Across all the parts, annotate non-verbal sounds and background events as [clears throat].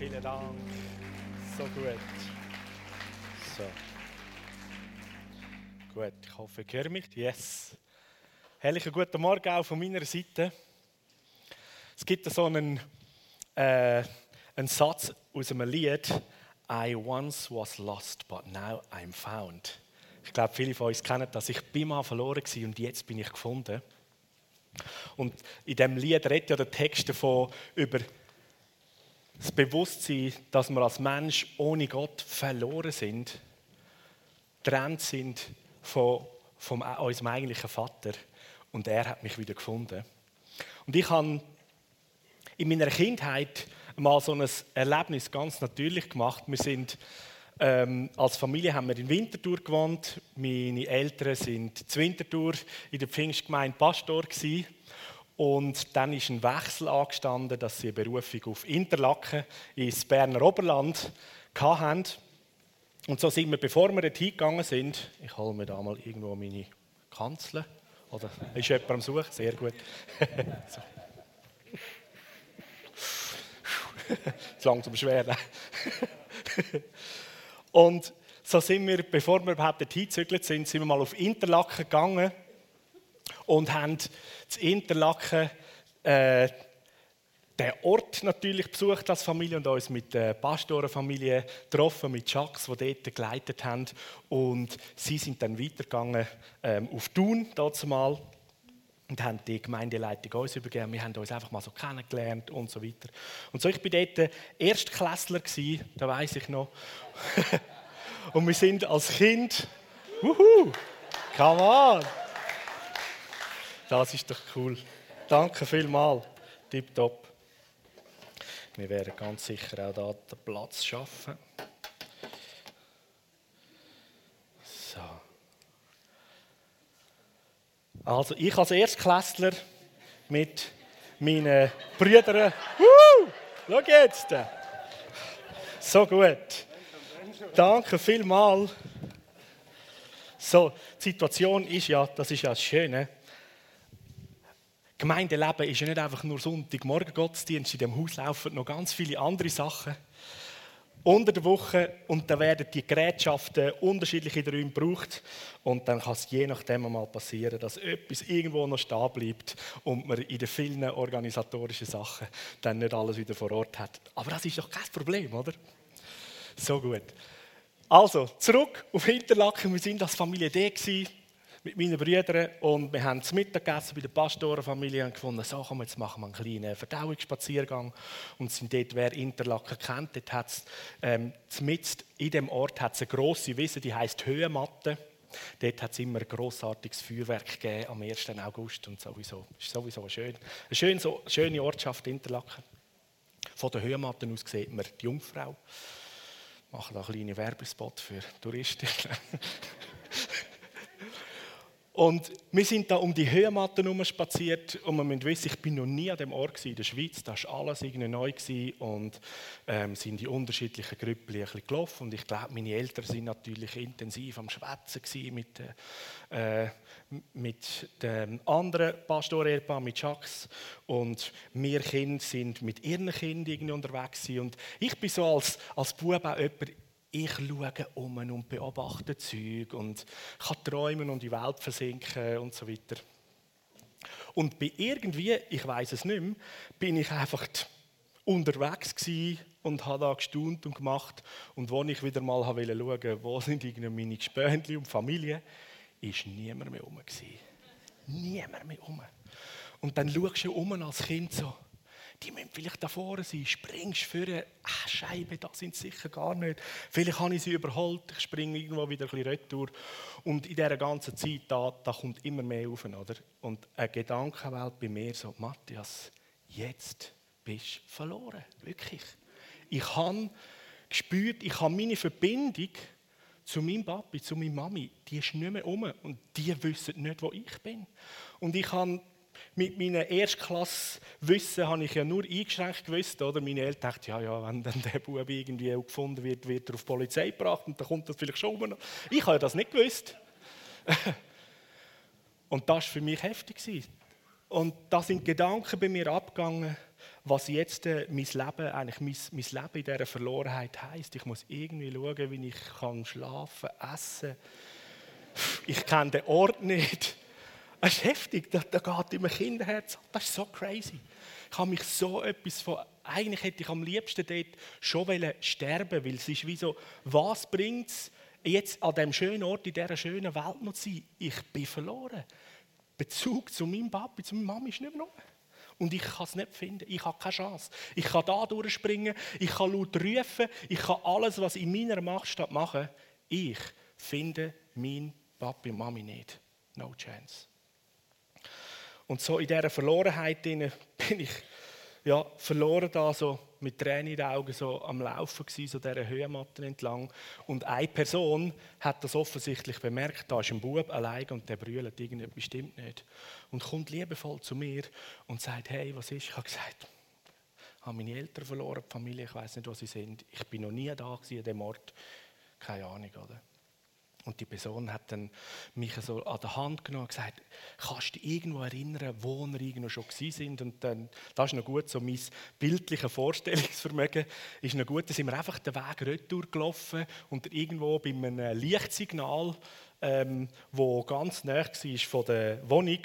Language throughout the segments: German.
Vielen Dank. So gut. So. Gut, ich hoffe, ihr hört mich. Yes. Herrlichen guten Morgen auch von meiner Seite. Es gibt so einen, äh, einen Satz aus einem Lied. I once was lost, but now I'm found. Ich glaube, viele von uns kennen das. Ich bin mal verloren und jetzt bin ich gefunden. Und in dem Lied redet ja der Text davon über das Bewusstsein, dass wir als Mensch ohne Gott verloren sind, getrennt sind von, von unserem eigentlichen Vater. Und er hat mich wieder gefunden. Und ich habe in meiner Kindheit mal so ein Erlebnis ganz natürlich gemacht. Wir sind ähm, als Familie haben wir in Winterthur gewohnt. Meine Eltern sind zu Winterthur in der Pfingstgemeinde Pastor gewesen. Und dann ist ein Wechsel angestanden, dass sie eine Berufung auf Interlaken ins Berner Oberland hatten. Und so sind wir, bevor wir dort hingegangen sind, ich hole mir da mal irgendwo meine Kanzel. Oder ist jemand am Suchen? Sehr gut. [laughs] so. Zu langsam schwer. [laughs] Und so sind wir, bevor wir überhaupt dort hingezügelt sind, sind wir mal auf Interlaken gegangen und haben zu Interlaken äh, den Ort natürlich besucht als Familie und uns mit der Pastorenfamilie getroffen, mit Jacques, die dort geleitet haben. Und sie sind dann weitergegangen ähm, auf Thun, dazu mal und haben die Gemeindeleitung uns übergeben. Wir haben uns einfach mal so kennengelernt und so weiter. Und so, ich bin dort Erstklässler gewesen, da weiß ich noch. [laughs] und wir sind als Kind, wuhu, come on! Das ist doch cool. Danke vielmals. Tipptopp. Wir werden ganz sicher auch da den Platz schaffen. So. Also ich als Erstklässler mit meinen Brüdern. Uh, schau jetzt! So gut. Danke vielmals. So, die Situation ist ja, das ist ja das Schöne. Gemeindeleben ist ja nicht einfach nur Sonntagmorgen Gottesdienst, in dem Haus laufen noch ganz viele andere Sachen. Unter der Woche und dann werden die Gerätschaften unterschiedlich in den Räumen gebraucht und dann kann es je nachdem mal passieren, dass etwas irgendwo noch stehen bleibt und man in den vielen organisatorischen Sachen dann nicht alles wieder vor Ort hat. Aber das ist doch kein Problem, oder? So gut. Also, zurück auf Hinterlaken. Wir sind als Familie D gewesen mit meinen Brüdern und wir haben zum Mittag gegessen bei der Pastorenfamilie und gefunden, so komm, jetzt machen wir einen kleinen Verdauungsspaziergang und sind dort, wer Interlaken kennt, dort hat es, ähm, in dem Ort hat es eine grosse Wiese, die heißt Höhenmatte. Dort hat es immer ein grossartiges Feuerwerk gegeben am 1. August und sowieso. Ist sowieso schön. Eine schöne, so, schöne Ortschaft Interlaken. Von der Höhenmatte aus sieht man die Jungfrau. Ich mache da einen kleinen Werbespot für Touristen. [laughs] Und wir sind da um die Höhenmatte herum spaziert und man muss wissen, ich bin noch nie an dem Ort in der Schweiz, da war alles irgendwie neu gewesen und ähm, sind die unterschiedlichen Grüppel ein bisschen gelaufen. Und ich glaube, meine Eltern sind natürlich intensiv am Schwätzen mit, äh, mit dem anderen pastor mit Jacques. Und wir Kinder sind mit ihren Kindern irgendwie unterwegs gewesen. und ich bin so als, als Bub auch jemand, ich schaue um und beobachte Zeug und kann träumen und die Welt versinken und so weiter. Und bei irgendwie, ich weiß es nicht mehr, bin ich einfach unterwegs und habe da gestaunt und gemacht. Und als ich wieder mal schauen wollte, wo sind meine Gespöntchen und Familie, ist niemand mehr rum. Niemand mehr rum. Und dann schaust du um als Kind so, die müssen vielleicht da vorne sein. Springst für ah, Scheibe, da sind sie sicher gar nicht. Vielleicht habe ich sie überholt, ich springe irgendwo wieder ein bisschen retour. Und in dieser ganzen Zeit, da, da kommt immer mehr auf. Oder? Und eine Gedankenwelt bei mir so, Matthias, jetzt bist du verloren. Wirklich. Ich habe gespürt, ich habe meine Verbindung zu meinem Papi, zu meiner Mami, die ist nicht mehr um und die wissen nicht, wo ich bin. Und ich habe mit meinem Erstklasswissen habe ich ja nur eingeschränkt gewusst. Oder? Meine Eltern dachten, ja, ja, wenn dann der Bub irgendwie gefunden wird, wird er auf die Polizei gebracht und dann kommt das vielleicht schon um. Ich habe das nicht gewusst. [laughs] und das war für mich heftig. Und da sind Gedanken bei mir abgegangen. was jetzt äh, mein Leben, eigentlich mein, mein Leben in dieser Verlorenheit heisst. Ich muss irgendwie schauen, wie ich kann schlafen, essen. Ich kenne den Ort nicht. Es ist heftig, da, da geht in mein Kinderherz. Das ist so crazy. Ich habe mich so etwas von. Eigentlich hätte ich am liebsten dort schon sterben weil es ist wie so, was bringt es, jetzt an diesem schönen Ort, in dieser schönen Welt noch zu sein? Ich bin verloren. Bezug zu meinem Papi, zu meiner Mama ist nicht mehr noch. Und ich kann es nicht finden. Ich habe keine Chance. Ich kann da durchspringen, ich kann laut rufen, ich kann alles, was in meiner Macht steht, machen. Ich finde meinen Papi und Mami nicht. No chance. Und so in dieser Verlorenheit bin ich ja, verloren da so mit Tränen in den Augen so am Laufen gewesen, so dieser Höhenmatte entlang. Und eine Person hat das offensichtlich bemerkt, da ist ein Bub allein und der brüllt irgendetwas bestimmt nicht. Und kommt liebevoll zu mir und sagt, hey, was ist? Ich habe gesagt, ich habe meine Eltern verloren, die Familie, ich weiß nicht, wo sie sind. Ich bin noch nie da gewesen an dem Ort. Keine Ahnung, oder? Und die Person hat dann mich so an der Hand genommen und gesagt, kannst du dich irgendwo erinnern, wo wir irgendwo schon sind? Und dann, das ist noch gut, so mein bildliches Vorstellungsvermögen ist noch gut, da sind wir einfach den Weg retour gelaufen und irgendwo bei einem Lichtsignal, ähm, ganz nah war von der Wohnung,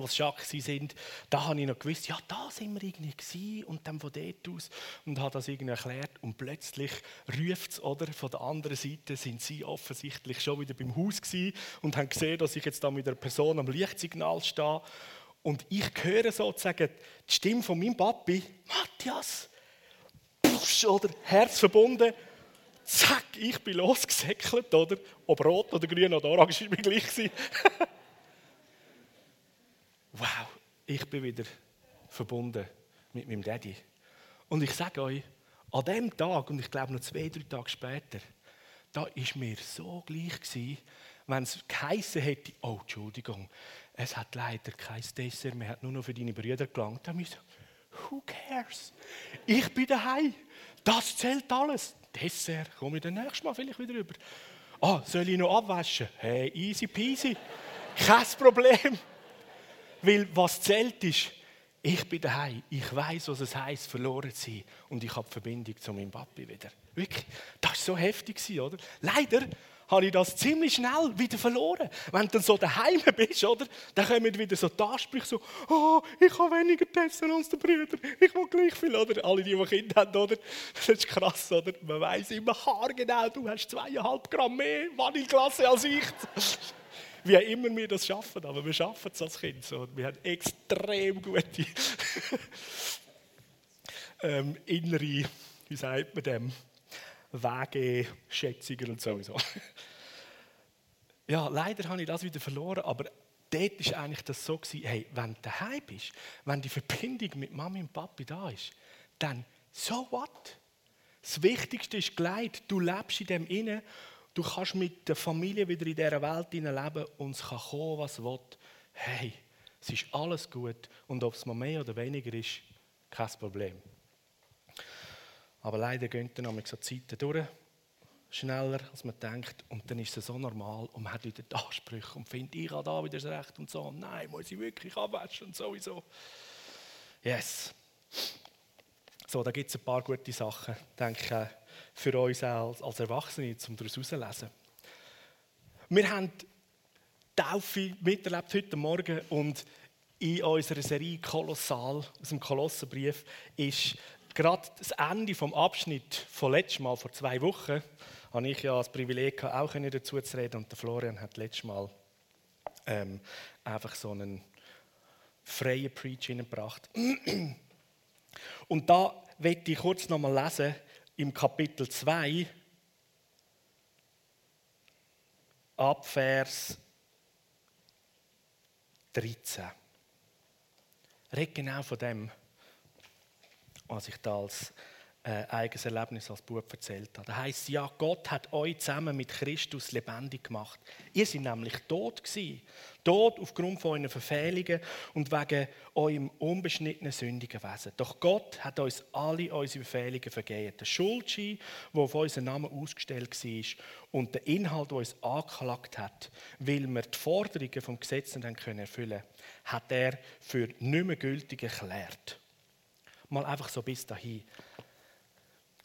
wo sie Jacques sind, da habe ich noch gewusst, ja, da sind wir irgendwie gewesen, und dann von dort aus und habe das irgendwie erklärt und plötzlich ruft es, oder, von der anderen Seite sind sie offensichtlich schon wieder beim Haus gewesen und haben gesehen, dass ich jetzt da mit einer Person am Lichtsignal stehe und ich höre sozusagen die Stimme von meinem Papi, Matthias, Pusch, oder, Herz verbunden, zack, ich bin losgesäckelt, oder, ob rot oder grün oder orange, ist mir gleich [laughs] wow, ich bin wieder verbunden mit meinem Daddy. Und ich sage euch, an dem Tag, und ich glaube noch zwei, drei Tage später, da ist mir so gleich gewesen, wenn es geheissen hätte, oh, Entschuldigung, es hat leider kein Dessert, man hat nur noch für deine Brüder gelangt. Dann müssen who cares? Ich bin daheim. Das zählt alles. Dessert, komme ich dann nächstes Mal vielleicht wieder rüber. Ah, soll ich noch abwaschen? Hey, easy peasy. Kein Problem. Weil was zählt ist, ich bin daheim, ich weiß, was es heißt, verloren zu sein und ich habe die Verbindung zu meinem Papi wieder. Wirklich, das war so heftig, oder? Leider habe ich das ziemlich schnell wieder verloren. Wenn du dann so daheim bist, oder? Dann kommen wieder so die Ansprüche, so, oh, ich habe weniger Testen als die Brüder, ich will gleich viel, oder? Alle, die, die Kinder haben, oder? Das ist krass, oder? Man weiß immer haargenau, du hast zweieinhalb Gramm mehr Vanilleklasse als ich wie immer wir das schaffen, aber wir schaffen es als Kind so. Wir haben extrem gute [laughs] ähm, innere, wie sagt man dem, Wegeschätzungen und sowieso. [laughs] ja, leider habe ich das wieder verloren, aber dort war eigentlich das so, gewesen, hey, wenn du daheim bist, wenn die Verbindung mit Mami und Papi da ist, dann so what? Das Wichtigste ist gleich, du lebst in dem inne Du kannst mit der Familie wieder in dieser Welt leben und es kann kommen, was will. Hey, es ist alles gut und ob es mal mehr oder weniger ist, kein Problem. Aber leider gehen dann so Zeiten durch, schneller als man denkt und dann ist es so normal und man hat wieder die Ansprüche und findet, ich habe da wieder das Recht und so. Nein, muss ich wirklich abwaschen und sowieso. Yes. So, da gibt es ein paar gute Sachen, denke ich für uns als, als Erwachsene, um daraus herauszulesen. Wir haben Taufe miterlebt heute Morgen und in unserer Serie Kolossal aus dem Kolossenbrief ist gerade das Ende vom Abschnitt von letztes Mal vor zwei Wochen habe ich ja das Privileg auch dazu zu reden und der Florian hat letztes Mal ähm, einfach so einen freien Preach gebracht. Und da werde ich kurz nochmal lesen im Kapitel 2 ab Vers 13. Red genau von dem, was ich da als äh, eigenes Erlebnis als Bub erzählt habe. Da heißt ja, Gott hat euch zusammen mit Christus lebendig gemacht. Ihr seid nämlich tot gewesen. Tot aufgrund von euren Verfehlungen und wegen eurem unbeschnittenen sündigen Wesen. Doch Gott hat uns alle unsere Verfehlungen vergeben. Der Schuldschein, der auf unseren Namen ausgestellt war und der Inhalt, der uns angeklagt hat, weil wir die Forderungen vom Gesetz nicht erfüllen können, hat er für nicht mehr gültig erklärt. mal einfach so bis dahin.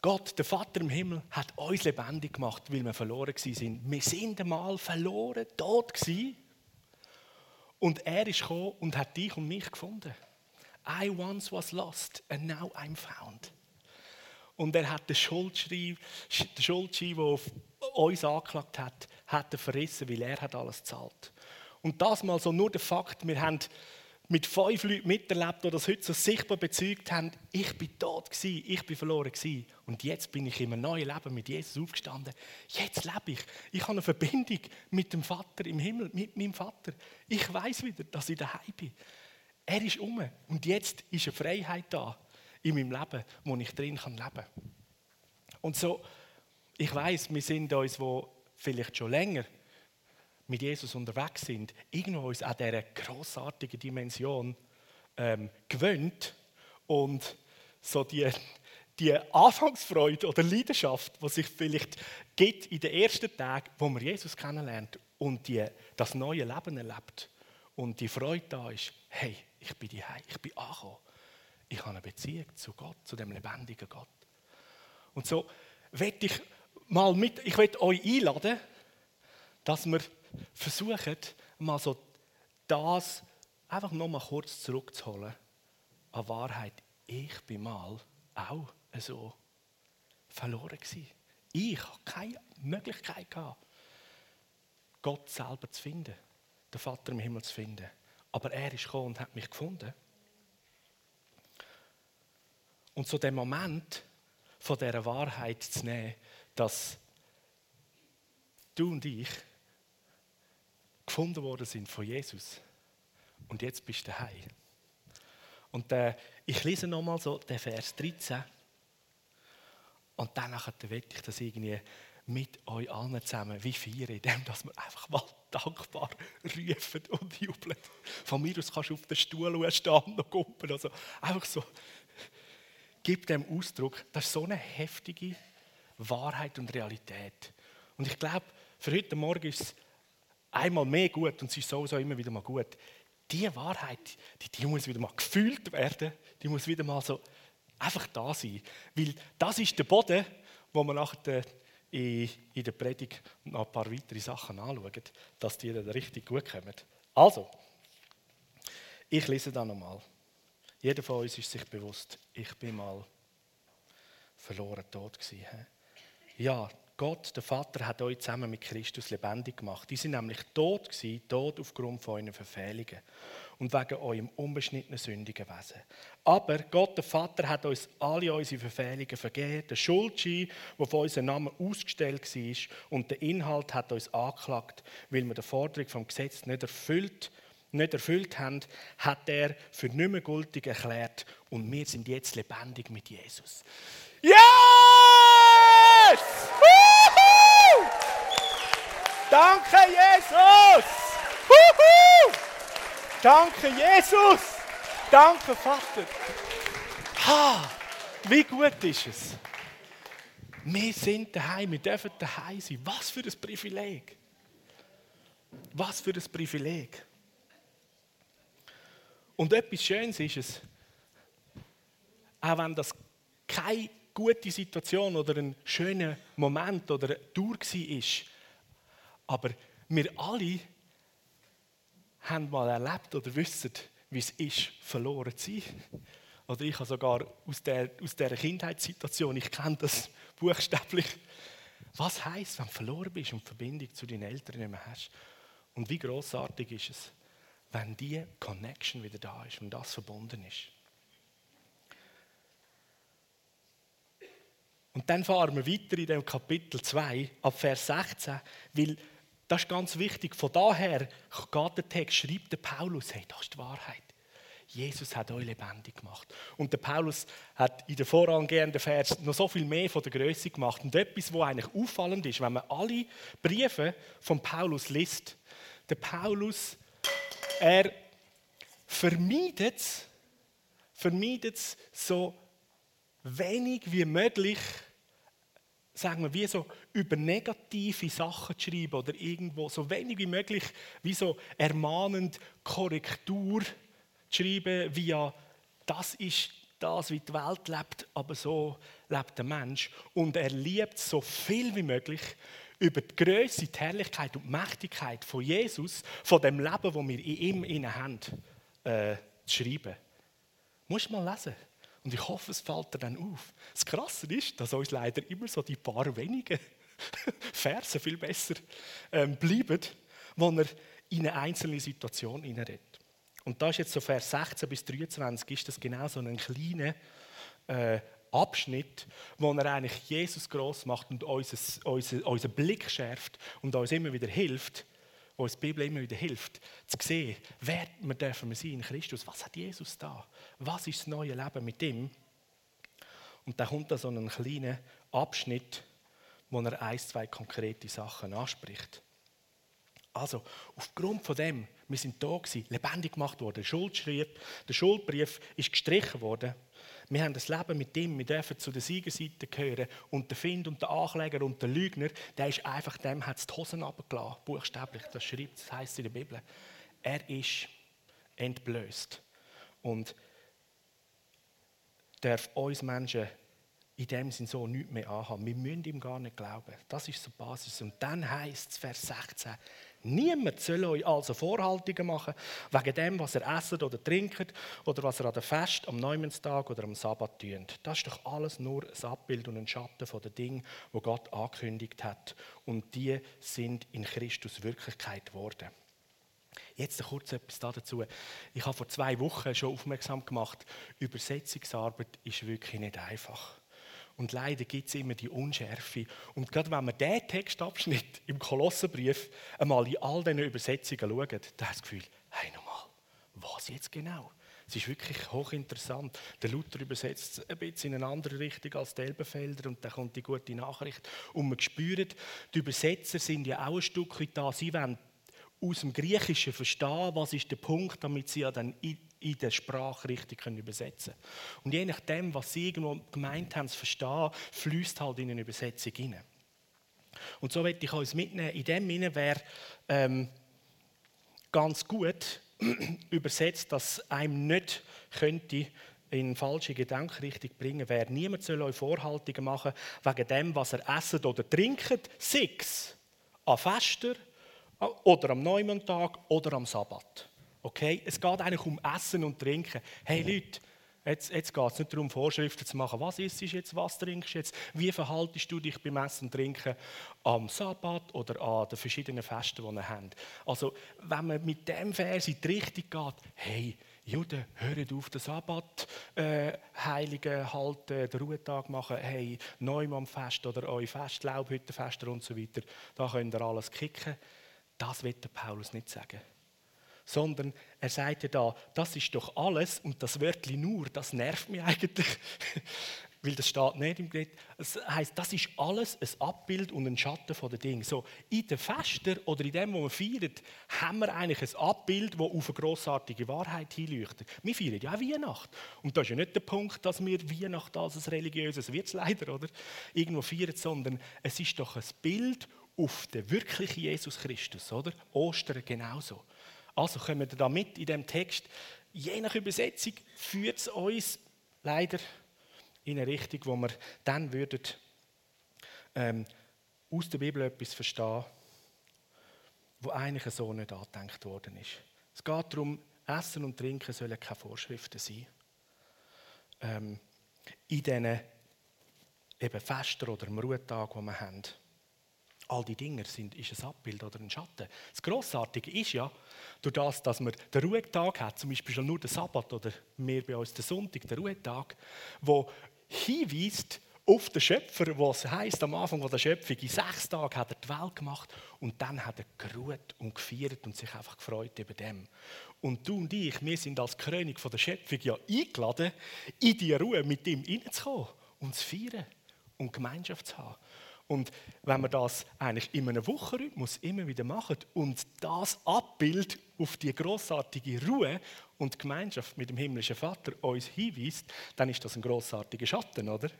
Gott, der Vater im Himmel, hat uns lebendig gemacht, weil wir verloren sind. Wir sind einmal verloren, tot gewesen. Und er ist gekommen und hat dich und mich gefunden. I once was lost and now I'm found. Und er hat den Schuldschein, den der auf uns angeklagt hat, hat er verrissen, weil er hat alles zahlt. Und das mal so nur der Fakt, wir haben mit fünf Leuten miterlebt, die das heute so sichtbar bezeugt haben, ich bin tot gewesen, ich bin verloren gewesen. Und jetzt bin ich in einem neuen Leben mit Jesus aufgestanden. Jetzt lebe ich. Ich habe eine Verbindung mit dem Vater im Himmel, mit meinem Vater. Ich weiß wieder, dass ich daheim bin. Er ist um und jetzt ist eine Freiheit da in meinem Leben, wo ich drin kann leben. Und so, ich weiß, wir sind uns, wo vielleicht schon länger mit Jesus unterwegs sind, irgendwo uns an dieser großartigen Dimension ähm, gewöhnt und so die, die Anfangsfreude oder Leidenschaft, die sich vielleicht gibt in den ersten Tagen, wo man Jesus kennenlernt und die, das neue Leben erlebt und die Freude da ist, hey, ich bin die ich bin angekommen. Ich habe eine Beziehung zu Gott, zu dem lebendigen Gott. Und so werde ich mal mit, ich werde euch einladen, dass wir versuchen, mal so das einfach noch mal kurz zurückzuholen an Wahrheit. Ich bin mal auch so verloren gewesen. Ich habe keine Möglichkeit gehabt, Gott selber zu finden, den Vater im Himmel zu finden. Aber er ist gekommen und hat mich gefunden. Und so den Moment von dieser Wahrheit zu nehmen, dass du und ich gefunden worden sind von Jesus. Und jetzt bist du daheim. Und äh, ich lese nochmal so den Vers 13. Und dann will ich das irgendwie mit euch allen zusammen wie feiern, indem dass wir einfach mal dankbar rufen und jubeln. Von mir aus kannst du auf den Stuhl stehen und kumpeln. Also einfach so. Gib dem Ausdruck. Das ist so eine heftige Wahrheit und Realität. Und ich glaube, für heute Morgen ist es einmal mehr gut und es ist sowieso immer wieder mal gut. Die Wahrheit, die, die muss wieder mal gefühlt werden, die muss wieder mal so einfach da sein. Weil das ist der Boden, wo man nachher in, in der Predigt noch ein paar weitere Sachen anschauen, dass die dann richtig gut kommen. Also, ich lese da nochmal. Jeder von uns ist sich bewusst, ich bin mal verloren tot gewesen. Ja, Gott, der Vater, hat euch zusammen mit Christus lebendig gemacht. Die sind nämlich tot gewesen, tot aufgrund von euren Verfehlungen und wegen eurem unbeschnittenen sündigen Wesen. Aber Gott, der Vater, hat uns alle unsere Verfehlungen vergeben. Der Schuldschein, der von unserem Namen ausgestellt war, und der Inhalt hat uns angeklagt, weil wir die Forderung vom Gesetz nicht erfüllt nicht erfüllt haben, hat er für nicht mehr gültig erklärt und wir sind jetzt lebendig mit Jesus. Yes! Danke, Jesus! Huhu! Danke, Jesus! Danke, Vater! Ha! Wie gut ist es? Wir sind daheim, wir dürfen daheim sein. Was für ein Privileg! Was für ein Privileg! Und etwas Schönes ist es, auch wenn das keine gute Situation oder ein schöner Moment oder eine Tour war, aber wir alle haben mal erlebt oder wissen, wie es ist, verloren zu sein. Oder ich habe sogar aus der, aus der Kindheitssituation, ich kenne das [laughs] buchstäblich. Was heißt, wenn du verloren bist und Verbindung zu deinen Eltern nicht mehr hast? Und wie großartig ist es, wenn die Connection wieder da ist und das verbunden ist. Und dann fahren wir weiter in dem Kapitel 2 ab Vers 16, weil das ist ganz wichtig. Von daher geht der Text, schreibt der Paulus, hey, das ist die Wahrheit. Jesus hat euch lebendig gemacht. Und der Paulus hat in den vorangehenden Vers noch so viel mehr von der Größe gemacht. Und etwas, was eigentlich auffallend ist, wenn man alle Briefe von Paulus liest, der Paulus, er vermeidet vermeidet so wenig wie möglich sagen wir, wie so über negative Sachen zu schreiben oder irgendwo so wenig wie möglich wie so ermahnend Korrektur zu schreiben, wie ja, das ist das, wie die Welt lebt, aber so lebt der Mensch. Und er liebt so viel wie möglich über die Größe, die Herrlichkeit und die Mächtigkeit von Jesus, von dem Leben, das wir in ihm haben, äh, zu schreiben. Muss mal lesen. Und ich hoffe, es fällt dir dann auf. Das Krasse ist, dass uns leider immer so die paar wenigen [laughs] Verse viel besser ähm, bleiben, wo er in eine einzelne Situation hineinredet. Und da ist jetzt so Vers 16 bis 23, ist das genau so ein kleiner äh, Abschnitt, wo er eigentlich Jesus groß macht und unseren unser, unser Blick schärft und uns immer wieder hilft, wo uns die Bibel immer wieder hilft, zu sehen, wer wir dürfen sein in Christus. Was hat Jesus da? Was ist das neue Leben mit ihm? Und da kommt da so ein kleiner Abschnitt, wo er ein, zwei konkrete Sachen anspricht. Also, aufgrund von dem, wir sind da gewesen, lebendig gemacht worden, der Schuldschrieb, der Schuldbrief ist gestrichen worden wir haben das Leben mit ihm, wir dürfen zu der Siegerseite gehören. Und der Find und der Ankläger und der Lügner, der ist einfach dem, hat die Hosen runtergelassen, buchstäblich. Das schreibt, das heißt in der Bibel. Er ist entblößt. Und darf uns Menschen in dem Sinn so nichts mehr anhaben. Wir müssen ihm gar nicht glauben. Das ist so die Basis. Und dann heißt es, Vers 16, Niemand soll euch also Vorhaltungen machen wegen dem, was er esset oder trinkt oder was er an der Fest, am Neumondstag oder am Sabbat tut. Das ist doch alles nur ein Abbild und ein Schatten von den Dingen, wo Gott angekündigt hat. Und die sind in Christus Wirklichkeit geworden. Jetzt kurz etwas dazu. Ich habe vor zwei Wochen schon aufmerksam gemacht, Übersetzungsarbeit ist wirklich nicht einfach. Und leider gibt es immer die Unschärfe. Und gerade wenn man diesen Textabschnitt im Kolossenbrief einmal in all diesen Übersetzungen schaut, dann hat das Gefühl, hey, nochmal, was jetzt genau? Es ist wirklich hochinteressant. Der Luther übersetzt es ein bisschen in eine andere Richtung als der Elbenfelder und dann kommt die gute Nachricht. Und man spürt, die Übersetzer sind ja auch ein Stück weit da. Sie wollen aus dem Griechischen verstehen, was ist der Punkt, damit sie ja dann in der Sprache richtig übersetzen können. Und je nachdem, was sie irgendwo gemeint haben zu verstehen, fließt halt in eine Übersetzung hinein. Und so möchte ich uns mitnehmen. In dem Sinne wäre ähm, ganz gut [clears throat] übersetzt, dass einem nicht könnte in falsche Gedankrichtung bringen wäre. Niemand soll euch Vorhaltungen machen wegen dem, was er esset oder trinkt, sechs an Fester oder am Neumontag oder am Sabbat. Okay? Es geht eigentlich um Essen und Trinken. Hey Leute, jetzt, jetzt geht es nicht darum, Vorschriften zu machen. Was isst jetzt, was trinkst du jetzt? Wie verhaltest du dich beim Essen und Trinken am Sabbat oder an den verschiedenen Festen, die wir haben? Also, wenn man mit dem Vers in die Richtung geht, hey, Juden, hört auf den Sabbat, äh, Heiligen halten, den Ruhetag machen, hey, Neumannfest oder eure Fest, Laubhüttenfeste und so weiter, da könnt ihr alles kicken. Das wird Paulus nicht sagen sondern er sagt ja da, das ist doch alles und das Wörtli nur, das nervt mich eigentlich, [laughs] weil das steht nicht im Gerät. Es heißt, das ist alles ein Abbild und ein Schatten von den Dingen. So, in den Festen oder in dem, wo wir feiern, haben wir eigentlich ein Abbild, das auf eine grossartige Wahrheit hinleuchtet. Wir feiern ja auch Weihnacht. Und das ist ja nicht der Punkt, dass wir Weihnacht als ein religiöses leider, oder? Irgendwo feiern, sondern es ist doch ein Bild auf den wirklichen Jesus Christus, oder? Ostern genauso. Also kommen wir da mit in dem Text. Je nach Übersetzung führt es uns leider in eine Richtung, wo wir dann würden, ähm, aus der Bibel etwas verstehen, wo eigentlich so nicht angedenkt worden ist. Es geht darum, Essen und Trinken sollen keine Vorschriften sein. Ähm, in diesen eben Festen oder am Ruhetag, die wir haben. All die Dinge sind ist ein Abbild oder ein Schatten. Das Grossartige ist ja, durch das, dass man den Ruhetag hat, zum Beispiel nur den Sabbat oder mehr bei uns den Sonntag, der Ruhetag, wo hinweist auf den Schöpfer, was heißt am Anfang der Schöpfung, in sechs Tagen hat er die Welt gemacht und dann hat er geruht und gefeiert und sich einfach gefreut über dem. Und du und ich, wir sind als König von der Schöpfung ja eingeladen, in die Ruhe mit ihm hineinzukommen und zu feiern und Gemeinschaft zu haben. Und wenn wir das eigentlich in einem Wochenrhythmus immer wieder machen und das Abbild auf die großartige Ruhe und Gemeinschaft mit dem himmlischen Vater uns hinweist, dann ist das ein großartiger Schatten, oder?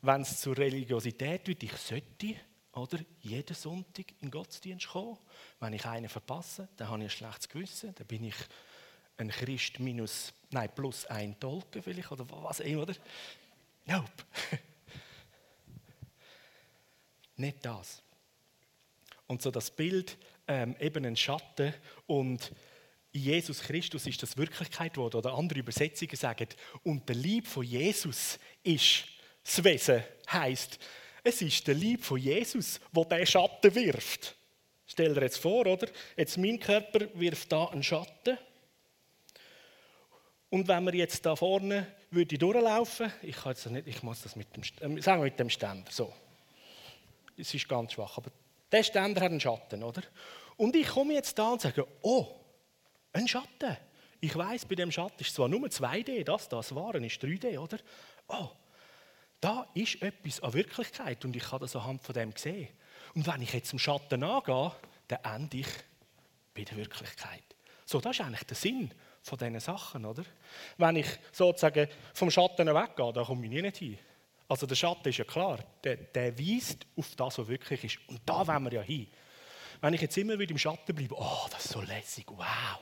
Wenn es zur Religiosität wird, ich sollte oder jeden Sonntag in den Gottesdienst kommen. Wenn ich einen verpasse, dann habe ich ein schlechtes Gewissen, dann bin ich ein Christ minus, nein, plus ein Tolken vielleicht oder was immer, oder? Nope. [laughs] Nicht das. Und so das Bild, ähm, eben ein Schatten und Jesus Christus ist das Wirklichkeit geworden. Oder andere Übersetzungen sagen, und der Lieb von Jesus ist das Wesen. Heißt, es ist der Lieb von Jesus, wo der Schatten wirft. Stell dir jetzt vor, oder? Jetzt mein Körper wirft da einen Schatten. Und wenn wir jetzt da vorne würde durchlaufen, ich kann jetzt nicht, ich muss das mit dem, äh, sagen wir mit dem Ständer, so. Es ist ganz schwach, aber der Ständer hat einen Schatten, oder? Und ich komme jetzt da und sage, oh, ein Schatten. Ich weiß, bei dem Schatten ist zwar nur 2D, das, das Waren ist 3D, oder? Oh, da ist etwas an Wirklichkeit und ich kann das anhand von dem sehen. Und wenn ich jetzt zum Schatten angehe, dann ende ich bei der Wirklichkeit. So, das ist eigentlich der Sinn von diesen Sachen, oder? Wenn ich sozusagen vom Schatten weggehe, dann komme ich nicht hin. Also der Schatten ist ja klar, der, der weist auf das, was wirklich ist. Und da wollen wir ja hin. Wenn ich jetzt immer wieder im Schatten bleibe, oh, das ist so lässig, wow,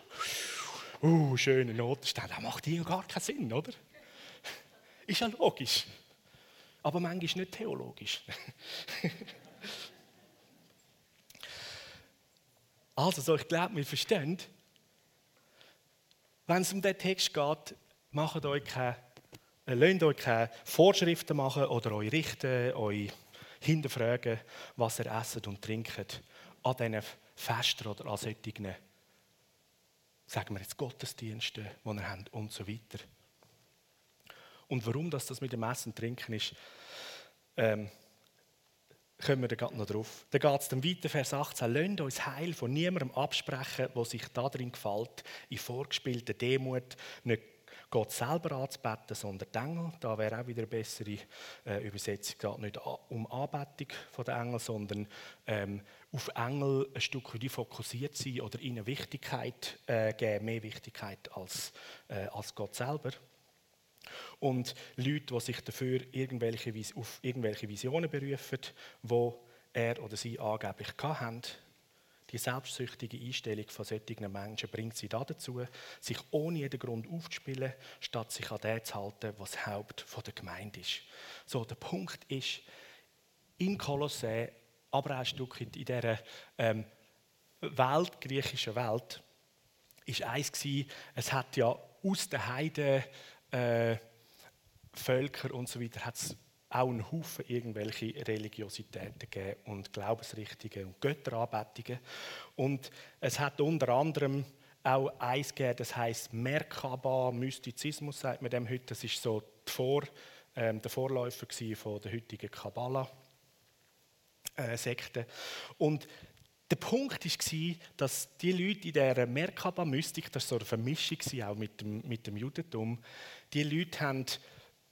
uh, schöne Notenstände, das macht hier gar keinen Sinn, oder? Ist ja logisch. Aber manchmal nicht theologisch. [laughs] Also, so, ich glaube, wir verstehen, wenn es um den Text geht, macht euch keine, lasst euch keine Vorschriften machen oder euch richten, euch hinterfragen, was ihr esset und trinkt an diesen Festen oder an solchen, sagen wir jetzt, Gottesdiensten, die ihr habt und so weiter. Und warum das, das mit dem Essen und Trinken ist, ähm, kommen wir da gerade noch drauf. Dann geht es dann weiter, Vers 18. Lasst uns Heil von niemandem absprechen, der sich darin gefällt, in vorgespielter Demut nicht Gott selber anzubeten, sondern die Engel. Da wäre auch wieder eine bessere äh, Übersetzung. Es geht nicht um Anbetung der Engel, sondern ähm, auf Engel ein Stück weit fokussiert sein oder ihnen Wichtigkeit äh, geben, mehr Wichtigkeit als, äh, als Gott selber. Und Leute, die sich dafür irgendwelche, auf irgendwelche Visionen berufen, wo er oder sie angeblich hatten, die selbstsüchtige Einstellung von solchen Menschen bringt sie dazu, sich ohne jeden Grund aufzuspielen, statt sich an dem zu halten, was das Haupt der Gemeinde ist. So, der Punkt ist, in Kolossä, aber auch ein Stück in dieser ähm, Welt, griechischen Welt, ist eins gewesen, es hat ja aus den Heiden äh, Völker und so weiter hat es auch einen Haufen irgendwelche Religiositäten gegeben und Glaubensrichtungen und Götteranbetungen. Und es hat unter anderem auch eins gegeben, das heißt Merkaba, Mystizismus sagt man dem heute. Das ist so Vor, ähm, der Vorläufer von der heutigen Kabbala-Sekte. Äh, und der Punkt war, dass die Leute in dieser Merkaba-Mystik, das war so eine Vermischung auch mit dem, mit dem Judentum, die Leute haben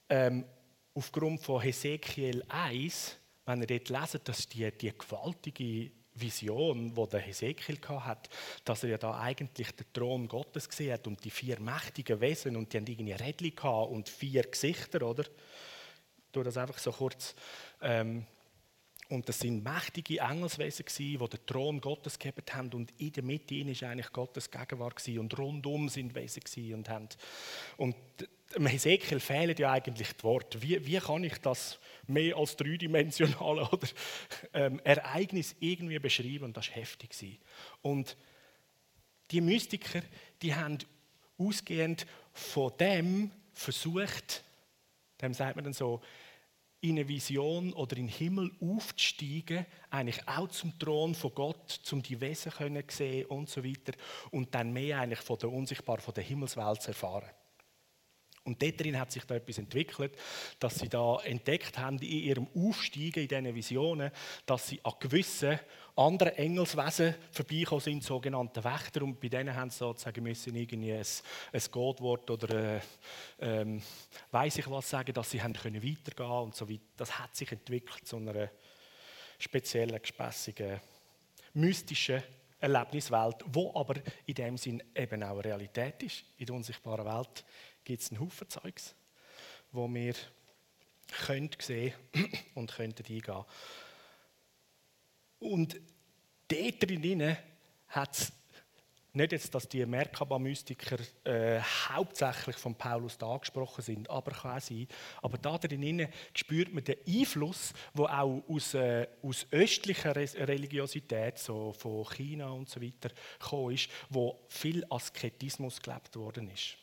ähm, aufgrund von Hesekiel 1, wenn ihr dort leset, dass die, die gewaltige Vision, die der Hesekiel hat, dass er ja da eigentlich den Thron Gottes gesehen hat und die vier mächtigen Wesen und die haben irgendwie Rädchen und vier Gesichter, oder? Ich tue das einfach so kurz. Ähm, und das sind mächtige Engelswesen die den Thron Gottes gehabt haben und in der Mitte ist eigentlich Gottes Gegenwart und rundum sind Wesen und haben und dem Hesekiel fehlen ja eigentlich die Worte. Wie, wie kann ich das mehr als dreidimensionale [laughs] oder, ähm, Ereignis irgendwie beschreiben? Und das war heftig. Und die Mystiker, die haben ausgehend von dem versucht, dem sagt man dann so, in eine Vision oder in den Himmel aufzusteigen, eigentlich auch zum Thron von Gott, zum die Wesen können sehen und so weiter und dann mehr eigentlich von der unsichtbaren, von der Himmelswelt zu erfahren. Und dort hat sich da etwas entwickelt, dass sie da entdeckt haben in ihrem Aufsteigen in diesen Visionen, dass sie an gewissen anderen Engelswesen vorbeikommen sind, sogenannte Wächter, und bei denen haben sie sozusagen müssen irgendwie ein, ein Gottwort oder äh, ähm, weiß ich was sagen, dass sie haben können weitergehen und so weiter. Das hat sich entwickelt zu einer speziellen, gespässigen, mystischen Erlebniswelt, wo aber in dem Sinn eben auch eine Realität ist, in der unsichtbaren Welt gibt es einen Haufen Zeugs, wo wir können sehen [clears throat] und könnten eingehen. Und dort drin hat es nicht jetzt, dass die Merkaba-Mystiker äh, hauptsächlich von Paulus da angesprochen sind, aber kann sein. Aber da drinnen spürt man den Einfluss, der auch aus, äh, aus östlicher Religiosität, so von China und so weiter, gekommen ist, wo viel Asketismus gelebt worden ist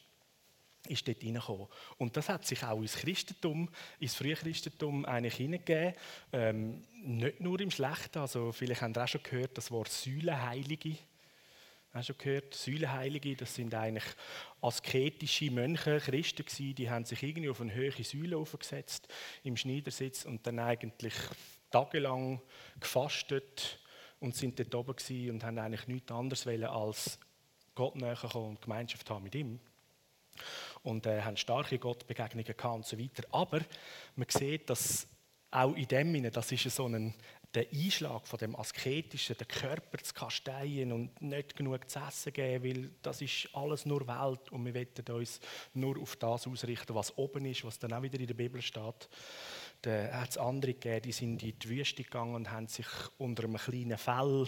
ist dort reingekommen. Und das hat sich auch ins Christentum, ins Frühchristentum eigentlich hineingegeben. Ähm, nicht nur im Schlechten, also vielleicht haben ihr auch schon gehört, das Wort Säulenheilige. Hast schon gehört? Säulenheilige, das sind eigentlich asketische Mönche, Christen gewesen, die haben sich irgendwie auf eine höhere Säule aufgesetzt im Schneidersitz und dann eigentlich tagelang gefastet und sind dort oben gewesen und haben eigentlich nichts anderes wollen als Gott näher kommen und Gemeinschaft haben mit ihm und äh, haben starke Gottbegegnungen gehabt und so weiter. Aber man sieht, dass auch in dem das ist so ein der Einschlag von dem Asketischen, den Körper zu kasteien und nicht genug zu essen geben, weil das ist alles nur Welt und wir wollen uns nur auf das ausrichten, was oben ist, was dann auch wieder in der Bibel steht. Da hat es andere gegeben, die sind in die Wüste gegangen und haben sich unter einem kleinen Fell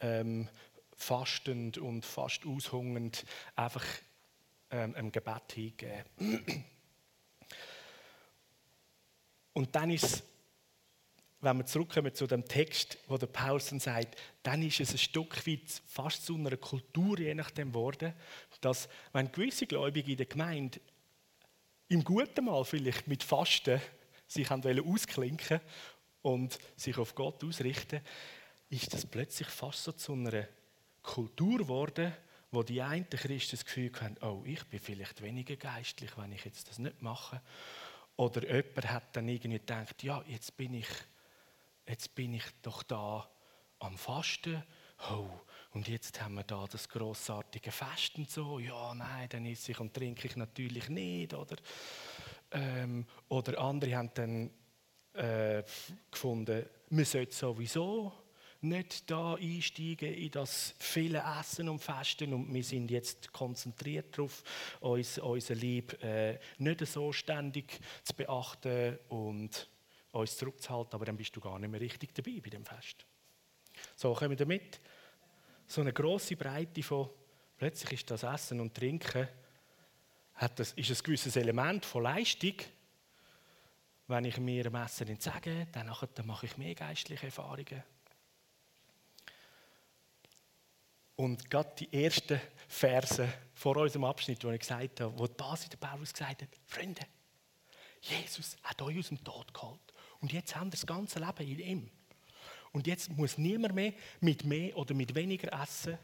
ähm, fastend und fast aushungernd einfach ähm, einem Gebet hingegeben. Und dann ist wenn wir zurückkommen zu dem Text, wo der Paulus sagt, dann ist es ein Stück weit fast zu einer Kultur, je nachdem, geworden, dass, wenn gewisse Gläubige in der Gemeinde im guten Mal vielleicht mit Fasten sich ausklinken und sich auf Gott ausrichten, ist das plötzlich fast so zu einer Kultur geworden, wo die einen Christen das Gefühl haben, oh, ich bin vielleicht weniger geistlich, wenn ich jetzt das nicht mache. Oder jemand hat dann irgendwie gedacht, ja, jetzt bin ich jetzt bin ich doch da am Fasten. Oh, und jetzt haben wir da das großartige Fest und so. Ja, nein, dann esse ich und trinke ich natürlich nicht. Oder, ähm, oder andere haben dann äh, gefunden, man sollte sowieso nicht da einsteigen in das viele Essen und Festen und wir sind jetzt konzentriert darauf, uns, unser Lieb äh, nicht so ständig zu beachten und uns zurückzuhalten, aber dann bist du gar nicht mehr richtig dabei bei dem Fest. So kommen wir damit. So eine große Breite von, plötzlich ist das Essen und Trinken, hat das, ist ein gewisses Element von Leistung. Wenn ich mir im Essen entsage, dann, dann mache ich mehr geistliche Erfahrungen. Und gerade die ersten Verse vor unserem Abschnitt, wo ich gesagt habe, wo das in der Paulus gesagt hat, Freunde, Jesus hat euch aus dem Tod geholt. Und jetzt haben wir das ganze Leben in ihm. Und jetzt muss niemand mehr mit mehr oder mit weniger essen.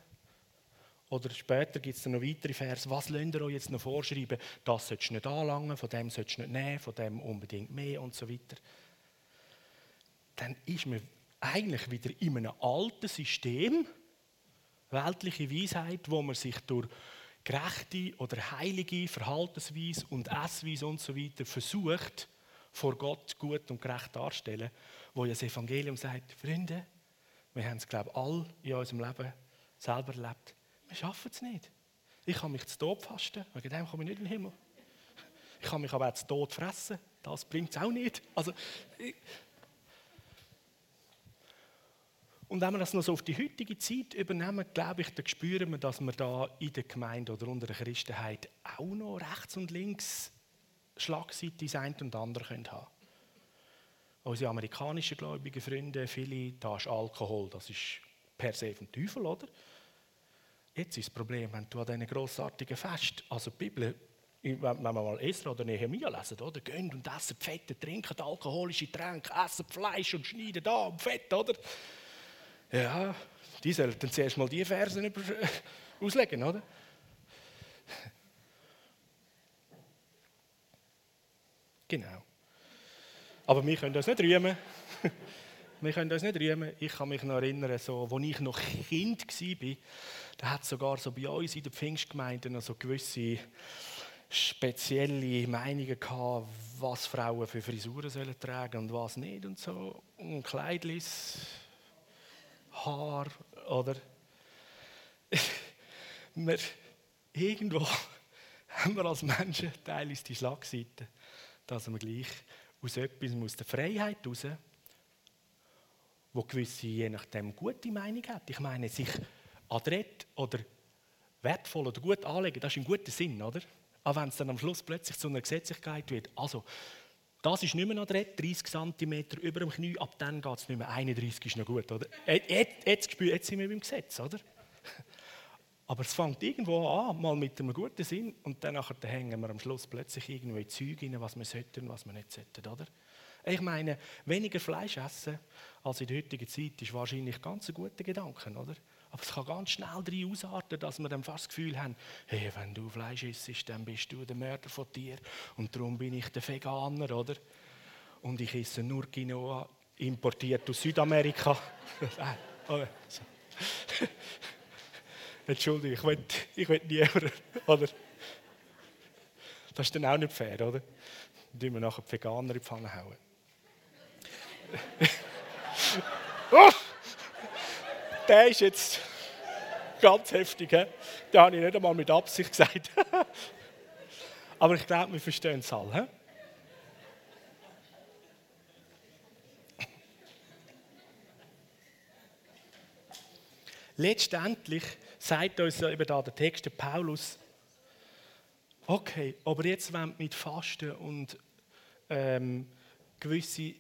Oder später gibt es noch weitere Vers. Was lasst ihr euch jetzt noch vorschreiben? Das sollst du nicht anlangen, von dem sollst du nicht nehmen, von dem unbedingt mehr und so weiter. Dann ist man eigentlich wieder in einem alten System, weltliche Weisheit, wo man sich durch gerechte oder heilige Verhaltensweise und Essweise und so weiter versucht, vor Gott gut und gerecht darstellen, wo das Evangelium sagt, Freunde, wir haben es, glaube ich, alle in unserem Leben selber erlebt. Wir schaffen es nicht. Ich kann mich zu Tod fasten, wegen dem komme ich nicht in den Himmel. Ich kann mich aber auch zu Tod fressen, das bringt es auch nicht. Also, ich und wenn wir das noch so auf die heutige Zeit übernehmen, glaube ich, dann spüren wir, dass wir da in der Gemeinde oder unter der Christenheit auch noch rechts und links Schlagseite das eine und andere können haben Unsere amerikanischen gläubigen Freunde, viele, da ist Alkohol, das ist per se vom Teufel, oder? Jetzt ist das Problem, wenn du an diesen grossartigen Fest, also die Bibel, wenn wir mal Esra oder Nehemiah lesen, oder? Gehen und essen Fette, trinken alkoholische Tränke, essen Fleisch und schneiden da am Fett, oder? Ja, die sollten zuerst mal die Versen auslegen, oder? Genau. Aber wir können uns nicht rühmen. [laughs] wir können uns nicht rühmen. Ich kann mich noch erinnern, so, als ich noch Kind war, da hat es sogar so bei uns in den Pfingstgemeinden noch so gewisse spezielle Meinungen gehabt, was Frauen für Frisuren sollen tragen und was nicht und so. Und Kleidlis, Haar, oder? [laughs] wir, irgendwo haben wir als Menschen teilweise die Schlagseite dass man gleich aus etwas aus der Freiheit heraus, wo gewisse je nachdem gute Meinung hat. Ich meine, sich adrett oder wertvoll oder gut anlegen, das ist ein guter Sinn, oder? Aber wenn es dann am Schluss plötzlich zu einer Gesetzlichkeit wird, also das ist nicht mehr noch 30 cm über dem Knie, ab dann geht es nicht mehr. 31 ist noch gut, oder? Jetzt, jetzt, jetzt sind wir beim Gesetz, oder? [laughs] Aber es fängt irgendwo an, mal mit einem guten Sinn, und dann hängen wir am Schluss plötzlich irgendwie Zeug rein, was wir sollten und was wir nicht sollten, oder? Ich meine, weniger Fleisch essen als in der heutigen Zeit ist wahrscheinlich ganz ein guter Gedanke, oder? Aber es kann ganz schnell drin ausarten, dass wir dann fast das Gefühl haben, hey, wenn du Fleisch isst, dann bist du der Mörder von dir und darum bin ich der Veganer, oder? Und ich esse nur Quinoa, importiert aus Südamerika. [laughs] Oh, [laughs] Entschuldigung, ich will, ich will niemanden, oder? Das ist dann auch nicht fair, oder? Dann tun wir nachher die Veganer in die Pfanne hauen. [laughs] oh! Der ist jetzt ganz heftig. He? Den habe ich nicht einmal mit Absicht gesagt. [laughs] Aber ich glaube, wir verstehen es alle. He? Letztendlich sagt uns ja eben da der Text der Paulus, okay, aber jetzt wollen wir mit Fasten und ähm, gewisse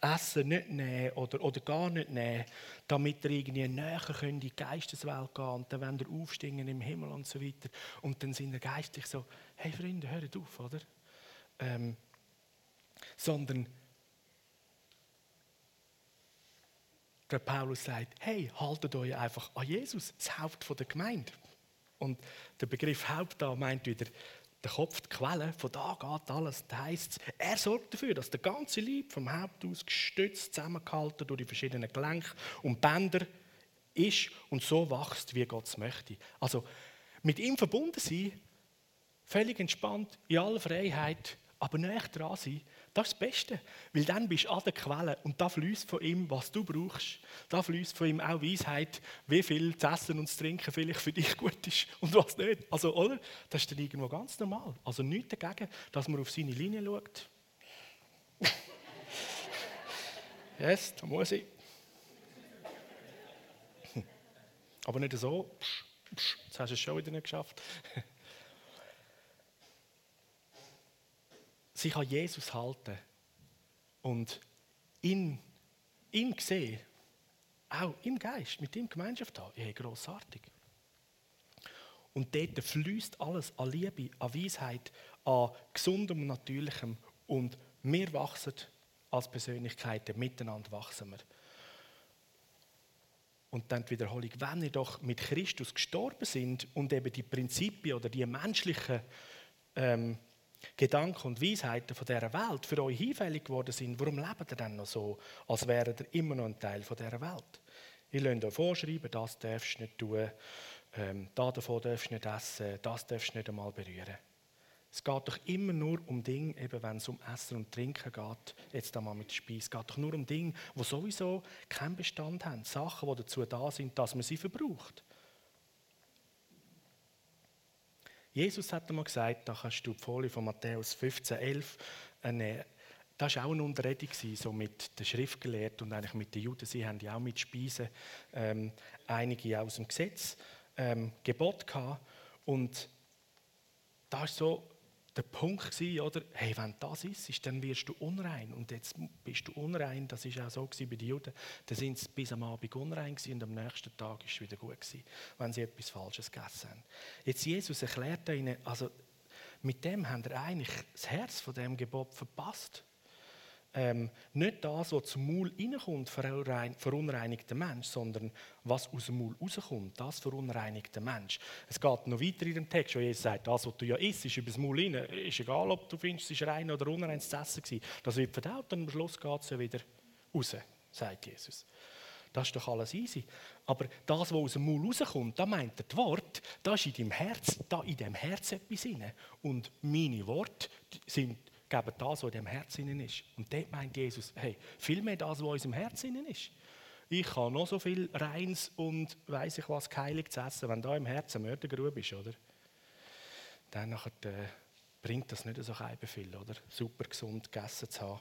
Essen nicht nehmen oder, oder gar nicht nehmen, damit ihr irgendwie näher könnt in die Geisteswelt gehen und dann wollt ihr aufstehen im Himmel und so weiter. Und dann sind ihr geistlich so, hey Freunde, hört auf, oder? Ähm, sondern der Paulus sagt, hey, haltet euch einfach an Jesus, das Haupt der Gemeinde. Und der Begriff Haupt da meint wieder der Kopf, die Quelle, von da geht alles. Das heisst, er sorgt dafür, dass der ganze Leib vom Haupt aus gestützt, zusammengehalten durch die verschiedenen Gelenke und Bänder ist und so wächst, wie Gott es möchte. Also mit ihm verbunden sein, völlig entspannt, in aller Freiheit, aber näher dran sein, das ist das Beste. Weil dann bist du an der Quelle und da fließt von ihm, was du brauchst. Da fließt von ihm auch Weisheit, wie viel zu essen und zu trinken vielleicht für dich [laughs] gut ist und was nicht. Also, oder? Das ist dann irgendwo ganz normal. Also nichts dagegen, dass man auf seine Linie schaut. [laughs] yes, da muss ich. [laughs] Aber nicht so. Jetzt hast du es schon wieder nicht geschafft. Sich an Jesus halten und ihn, ihn sehen, auch im Geist, mit ihm Gemeinschaft haben, ja, grossartig. Und dort fließt alles an Liebe, an Weisheit, an gesundem und natürlichem. Und wir wachsen als Persönlichkeiten, miteinander wachsen wir. Und dann die Wiederholung, wenn ihr doch mit Christus gestorben sind und eben die Prinzipien oder die menschlichen ähm, Gedanken und Weisheiten von dieser Welt für euch hinfällig geworden sind, warum lebt ihr dann noch so, als wäret ihr immer noch ein Teil von dieser Welt? Ihr lasst euch vorschreiben, das darfst du nicht tun, ähm, davon darfst du nicht essen, das darfst du nicht einmal berühren. Es geht doch immer nur um Dinge, eben wenn es um Essen und Trinken geht, jetzt einmal mit Speis, es geht doch nur um Dinge, die sowieso keinen Bestand haben, Sachen, die dazu da sind, dass man sie verbraucht. Jesus hat einmal gesagt, da kannst du die Folie von Matthäus 15, 11 nehmen. Das war auch eine Unterredung so mit den Schriftgelehrten und eigentlich mit den Juden. Sie haben ja auch mit Speisen ähm, einige aus dem Gesetz ähm, Gebot gehabt. Und da ist so der Punkt gewesen, oder? Hey, wenn das ist, dann wirst du unrein. Und jetzt bist du unrein. Das ist auch so bei den Juden. Da sind sie bis am Abend unrein gewesen und am nächsten Tag ist es wieder gut gewesen, wenn sie etwas Falsches gegessen haben. Jetzt Jesus erklärt ihnen, also mit dem haben er eigentlich das Herz von dem Gebot verpasst ähm, nicht das, was zum Maul reinkommt, verunreinigt der Mensch, sondern was aus dem Maul rauskommt, das verunreinigt der Mensch. Es geht noch weiter in dem Text, wo Jesus sagt, das, was du ja isst, ist über das Maul rein. Ist egal, ob du findest, es ist rein oder unrein zu essen gewesen. Das wird verdaut und am Schluss geht es ja wieder raus, sagt Jesus. Das ist doch alles easy. Aber das, was aus dem Maul rauskommt, da meint er das Wort, da ist in deinem Herz, da in dem Herz etwas drin. Und meine Worte sind geben das, was in dem Herzen ist. Und dort meint Jesus, hey, vielmehr das, was in unserem Herzen ist. Ich kann noch so viel Reins und weiß ich was geheiligt essen, wenn da im Herzen Mördergrube ist, oder? Dann nachher, äh, bringt das nicht so viel, oder? Super gesund gegessen zu haben,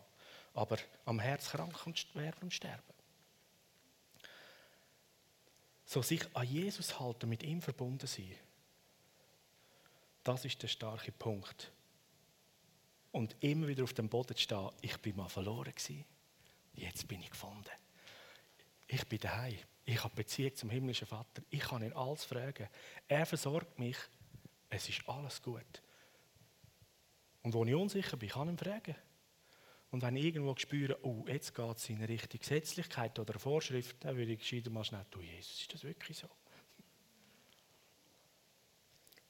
aber am Herz krank und werden und sterben. So sich an Jesus halten, mit ihm verbunden sein. Das ist der starke Punkt. Und immer wieder auf dem Boden stehen, ich bin mal verloren gewesen. Jetzt bin ich gefunden. Ich bin daheim. Ich habe Beziehung zum himmlischen Vater. Ich kann ihn alles fragen. Er versorgt mich. Es ist alles gut. Und wo ich unsicher bin, kann ich ihn fragen. Und wenn ich irgendwo spüre, oh, jetzt geht es in Richtung Gesetzlichkeit oder Vorschrift, dann würde ich gescheiter mal schnell, du Jesus, ist das wirklich so?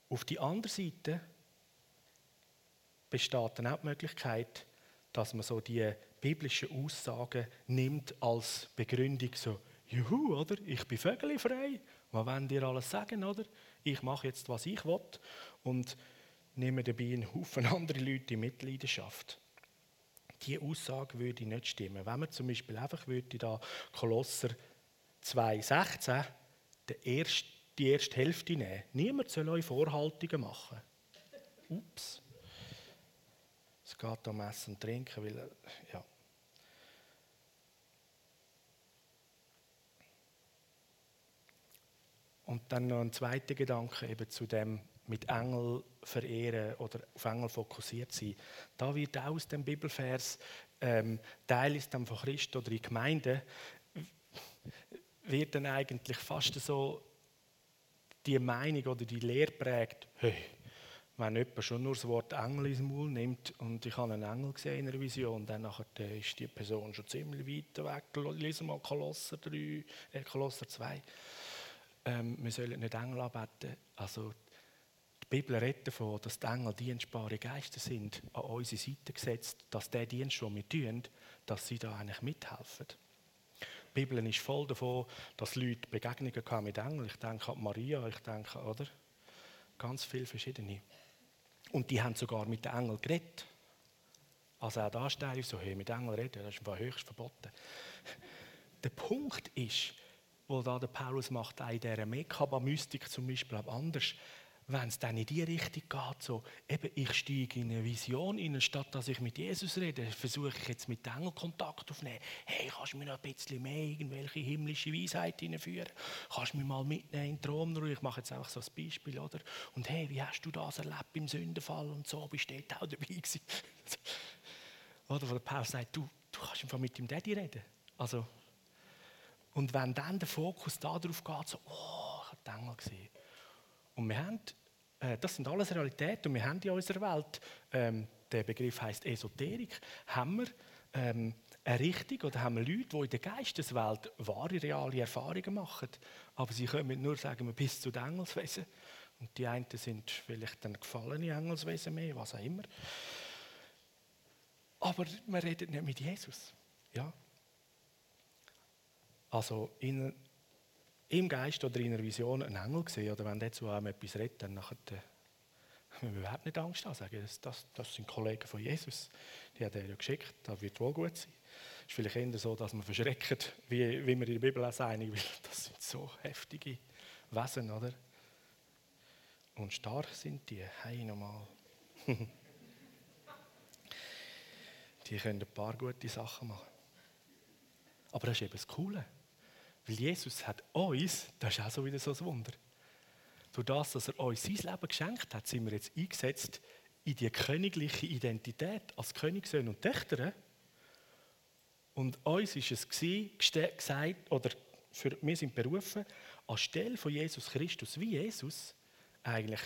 Auf die andere Seite besteht dann auch die Möglichkeit, dass man so die biblischen Aussagen nimmt als Begründung, so, juhu, oder? Ich bin vögelfrei. Was wollen dir alles sagen, oder? Ich mache jetzt, was ich will und nehme dabei einen Haufen [laughs] andere Leute in Mitleidenschaft. Diese Aussage würde nicht stimmen. Wenn man zum Beispiel einfach würde da Kolosser 2,16 die erste Hälfte nehmen. Niemand soll euch Vorhaltungen machen. Ups. Es geht um Essen und Trinken, weil, ja. Und dann noch ein zweiter Gedanke eben zu dem mit Engel verehren oder auf Engel fokussiert sein. Da wird auch aus dem Bibelvers ähm, Teil ist dann von Christ oder in Gemeinde wird dann eigentlich fast so die Meinung oder die Lehre prägt, hey, wenn jemand schon nur das Wort Engel ins Maul nimmt und ich habe einen Engel gesehen in einer Vision, dann ist die Person schon ziemlich weit weg. Lesen mal Kolosser 3, äh, Kolosser 2. Ähm, wir sollen nicht Engel anbeten. Also die Bibel redet davon, dass die Engel dienstbare Geister sind, an unsere Seite gesetzt, dass der Dienst, den wir tun, dass sie da eigentlich mithelfen. Die Bibel ist voll davon, dass Leute Begegnungen mit Engeln. Ich denke an Maria, ich denke, oder? Ganz viele verschiedene. Und die haben sogar mit den Engeln geredet. Also auch da stehe ich so, hey, mit Engeln reden, das ist höchst verboten. Der Punkt ist, wo da der Paulus macht, auch in dieser Mekaba-Mystik zum Beispiel, aber anders, wenn es dann in die Richtung geht, so, eben, ich steige in eine Vision in, statt dass ich mit Jesus rede, versuche ich jetzt mit Engel Kontakt aufzunehmen. Hey, kannst du mir noch ein bisschen mehr irgendwelche himmlische Weisheit hineinführen? Kannst du mich mal mitnehmen in den Thronruhe? Ich mache jetzt einfach so ein Beispiel, oder? Und hey, wie hast du das erlebt im Sündenfall und so? Bist du auch dabei gewesen? [laughs] oder wo der Paulus sagt, du, du kannst einfach mit dem Daddy reden. Also, und wenn dann der Fokus darauf geht, so, oh, ich habe den Engel gesehen. Und wir haben das sind alles Realitäten und wir haben in unserer Welt, ähm, der Begriff heißt Esoterik, haben wir ähm, eine Richtung oder haben wir Leute, die in der Geisteswelt wahre, reale Erfahrungen machen, aber sie können nur sagen, bis zu den Engelswesen. Und die einen sind vielleicht dann gefallene Engelswesen mehr, was auch immer. Aber man redet nicht mit Jesus. Ja? Also in im Geist oder in einer Vision einen Engel gesehen oder wenn der zu einem etwas redet, dann nachher, äh, [laughs] wir überhaupt nicht Angst haben, sagen, das, das, das sind Kollegen von Jesus, die hat er ja geschickt, das wird wohl gut sein. Es ist vielleicht eher so, dass man verschreckt, wie, wie wir in der Bibel auch sagen, weil das sind so heftige Wesen, oder? Und stark sind die, hey nochmal. [laughs] die können ein paar gute Sachen machen. Aber das ist eben das Coole. Weil Jesus hat uns, das ist auch so wieder so ein Wunder, durch das, dass er uns sein Leben geschenkt hat, sind wir jetzt eingesetzt in die königliche Identität als Königssöhne und Töchter. Und uns ist es gesagt, oder für, wir sind berufen, anstelle von Jesus Christus wie Jesus eigentlich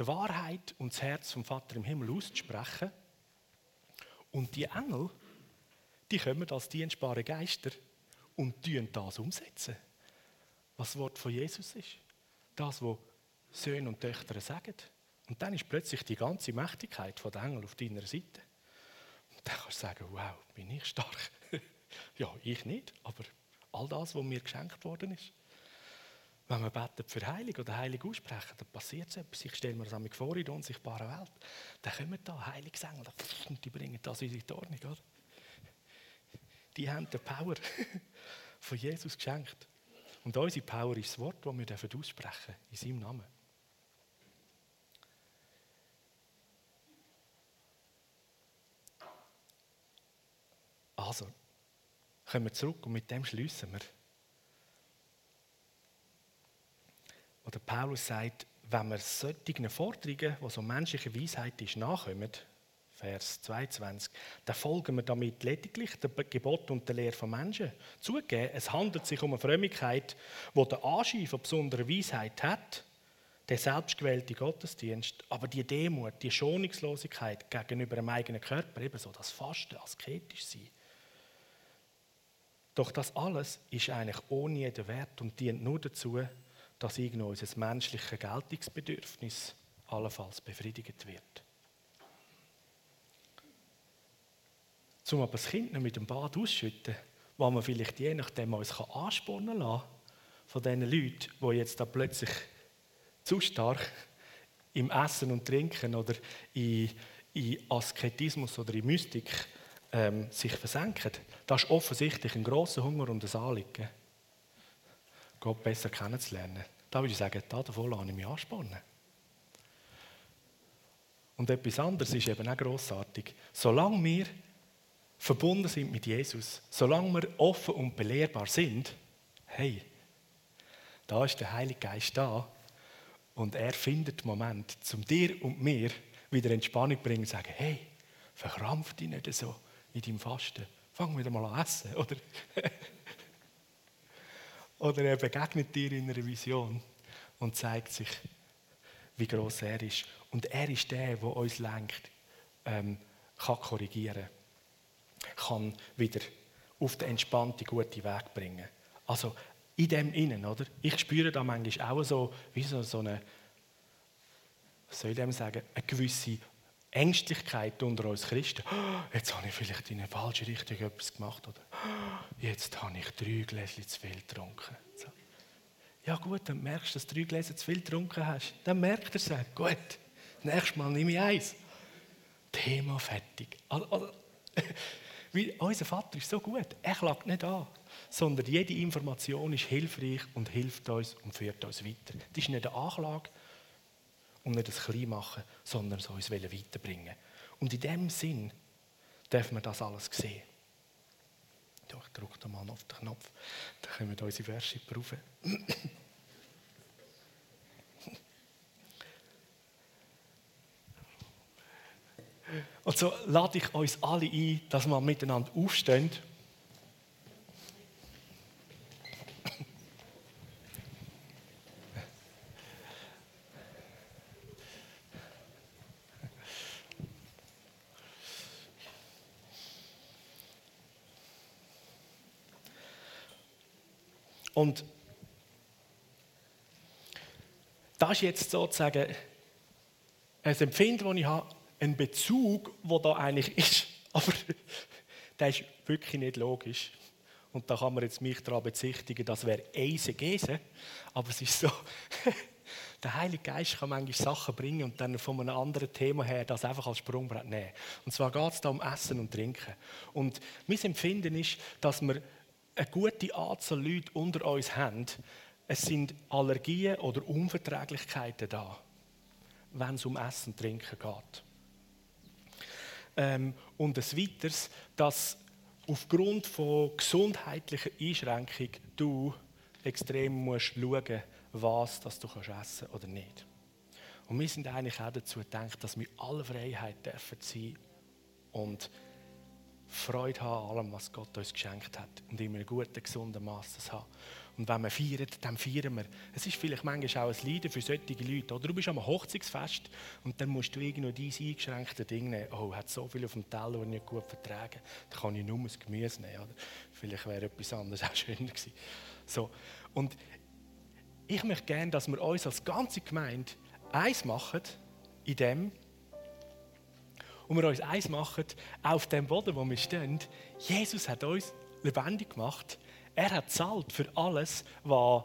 die Wahrheit und das Herz vom Vater im Himmel auszusprechen. Und die Engel, die kommen als dienstbare Geister und das umsetzen, was das Wort von Jesus ist. Das, was Söhne und Töchter sagen. Und dann ist plötzlich die ganze Mächtigkeit der Engel auf deiner Seite. Und dann kannst du sagen, wow, bin ich stark. [laughs] ja, ich nicht, aber all das, was mir geschenkt worden ist. Wenn wir beten für Heilig oder Heilig aussprechen, dann passiert etwas. Ich stelle mir das vor in der unsichtbaren Welt. Dann kommen da Heiligsengel und die bringen das in die Ordnung. Oder? Die haben die Power. [laughs] von Jesus geschenkt. Und unsere Power ist das Wort, das wir aussprechen in seinem Namen. Also, kommen wir zurück und mit dem schließen wir. Oder Paulus sagt, wenn wir solchen Forderungen, die so menschliche Weisheit ist, nachkommen, Vers 22, dann folgen wir damit lediglich der Gebot und der Lehre von Menschen. Zugeben, es handelt sich um eine Frömmigkeit, die den Anschein von besonderer Weisheit hat, der selbstgewählte Gottesdienst, aber die Demut, die Schonungslosigkeit gegenüber dem eigenen Körper, ebenso das Fasten, asketisch sein. Doch das alles ist eigentlich ohne jeden Wert und dient nur dazu, dass irgendwo unser menschliches Geltungsbedürfnis allenfalls befriedigt wird. Zum aber das Kind mit dem Bad ausschütten, wo man vielleicht je nachdem uns anspornen kann, von diesen Leuten, die jetzt da plötzlich zu stark im Essen und Trinken oder in, in Asketismus oder in Mystik ähm, sich versenken. Das ist offensichtlich ein großer Hunger und ein Anliegen, Gott besser kennenzulernen. Da würde ich sagen, da davon lasse ich mich anspannen. Und etwas anderes ist eben auch grossartig. Solange wir verbunden sind mit Jesus, solange wir offen und belehrbar sind, hey, da ist der Heilige Geist da und er findet Moment, um dir und mir wieder Entspannung zu bringen und sagen, hey, verkrampf dich nicht so in deinem Fasten. Fang wieder mal an essen. Oder, [laughs] oder er begegnet dir in einer Vision und zeigt sich, wie groß er ist. Und er ist der, der uns lenkt, ähm, kann korrigieren, kann wieder auf den entspannten, guten Weg bringen. Also in dem Innen, oder? Ich spüre da manchmal auch so, wie so, so eine, was soll ich sagen, eine gewisse Ängstlichkeit unter uns Christen. Oh, [gasps] jetzt habe ich vielleicht in eine falsche Richtung etwas gemacht. Oder oh, [gasps] jetzt habe ich drei Gläschen zu viel getrunken. So. Ja gut, dann merkst du, dass du drei Gläser zu viel getrunken hast. Dann merkt er es. Gut, nächstes Mal nehme ich eins. Thema fertig. Also, also, [laughs] unser Vater ist so gut. Er klagt nicht an. Sondern jede Information ist hilfreich und hilft uns und führt uns weiter. Das ist nicht eine Anklage, und nicht das klein machen, sondern es uns weiterbringen Und in dem Sinn dürfen wir das alles sehen. Ich drücke mal auf den Knopf, dann können wir unsere Verse rufen. Und so lade ich uns alle ein, dass wir miteinander aufstehen. Und das ist jetzt sozusagen ein Empfinden, das ich habe, ein Bezug, der da eigentlich [laughs] ist, aber der ist wirklich nicht logisch. Und da kann man jetzt mich daran bezichtigen, das wäre Eisegese, aber es ist so, [laughs] der Heilige Geist kann manchmal Sachen bringen und dann von einem anderen Thema her das einfach als Sprungbrett nehmen. Und zwar geht es da um Essen und Trinken. Und mein Empfinden ist, dass wir eine gute Anzahl Leute unter uns haben, es sind Allergien oder Unverträglichkeiten da, wenn es um Essen und Trinken geht. Ähm, und ein weiteres, dass aufgrund von gesundheitlicher Einschränkung du extrem musst schauen was dass du kannst essen oder nicht. Und wir sind eigentlich auch dazu gedacht, dass wir alle Freiheit dürfen sein und Freude haben an allem, was Gott uns geschenkt hat und in einem guten, gesunden Maß das haben. Und wenn wir feiern, dann feiern wir. Es ist vielleicht manchmal auch ein Leiden für solche Leute. Oder du bist am Hochzeitsfest und dann musst du irgendwo dein eingeschränkte Ding nehmen. Oh, hat so viel auf dem Teller, das ich nicht gut vertragen. Dann kann ich nur das Gemüse nehmen. Oder? Vielleicht wäre etwas anderes [laughs] auch schöner gewesen. So. Und ich möchte gerne, dass wir uns als ganze Gemeinde eins machen, in dem, und wir uns eins machen, auf dem Boden, wo wir stehen, Jesus hat uns lebendig gemacht. Er hat zahlt für alles, was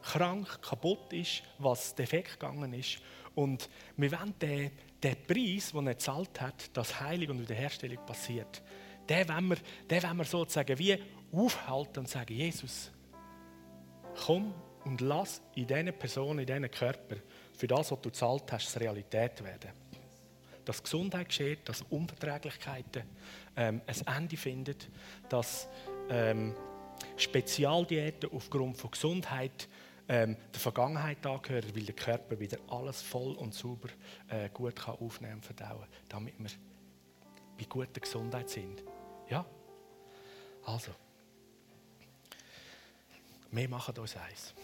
krank, kaputt ist, was defekt gegangen ist. Und wir wollen den, den Preis, den er gezahlt hat, dass Heilung und Wiederherstellung passiert, den wollen wir, den wollen wir sozusagen wie aufhalten und sagen, Jesus, komm und lass in diesen Personen, in diesen Körper, für das, was du gezahlt hast, Realität werden dass Gesundheit geschieht, dass Unverträglichkeiten ähm, ein Ende finden, dass ähm, Spezialdiäten aufgrund von Gesundheit ähm, der Vergangenheit angehören, weil der Körper wieder alles voll und sauber äh, gut kann aufnehmen und verdauen damit wir bei guter Gesundheit sind. Ja? Also, wir machen uns eins.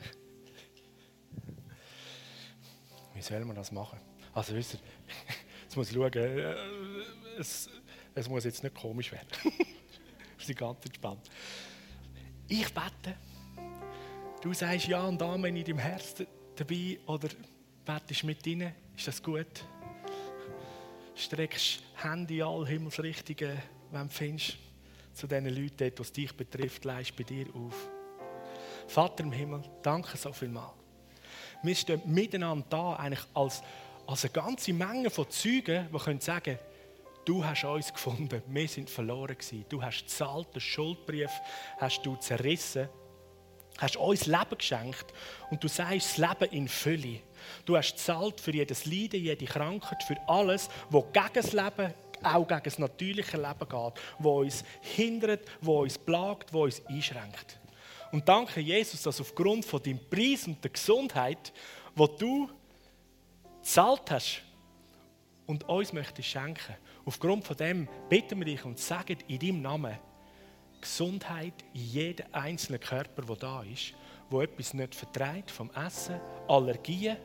[laughs] Wie soll man das machen? Also, wisst ihr, [laughs] jetzt muss ich schauen, äh, es, es muss jetzt nicht komisch werden. [laughs] Sind ganz entspannt. Ich bete. Du sagst Ja und Amen in deinem Herzen dabei oder betest mit ihnen. Ist das gut? Streckst Hände in alle Himmelsrichtungen, wenn du findest, zu diesen Leuten, die es dich betrifft, leist bei dir auf. Vater im Himmel, danke so vielmals. Wir stehen miteinander da, eigentlich als, als eine ganze Menge von Zeugen, die können sagen du hast uns gefunden, wir sind verloren gewesen. Du hast gezahlt, den Schuldbrief hast du zerrissen, hast uns Leben geschenkt und du sagst das Leben in Fülle. Du hast gezahlt für jedes Leiden, jede Krankheit, für alles, was gegen das Leben, auch gegen das natürliche Leben geht, was uns hindert, was uns plagt, was uns einschränkt. Und danke, Jesus, dass aufgrund von deinem Preis und der Gesundheit, wo du gezahlt hast und uns möchtest schenken, aufgrund von dem bitten wir dich und sagen in deinem Namen Gesundheit in jedem einzelnen Körper, der da ist, wo etwas nicht verträgt vom Essen, Allergien,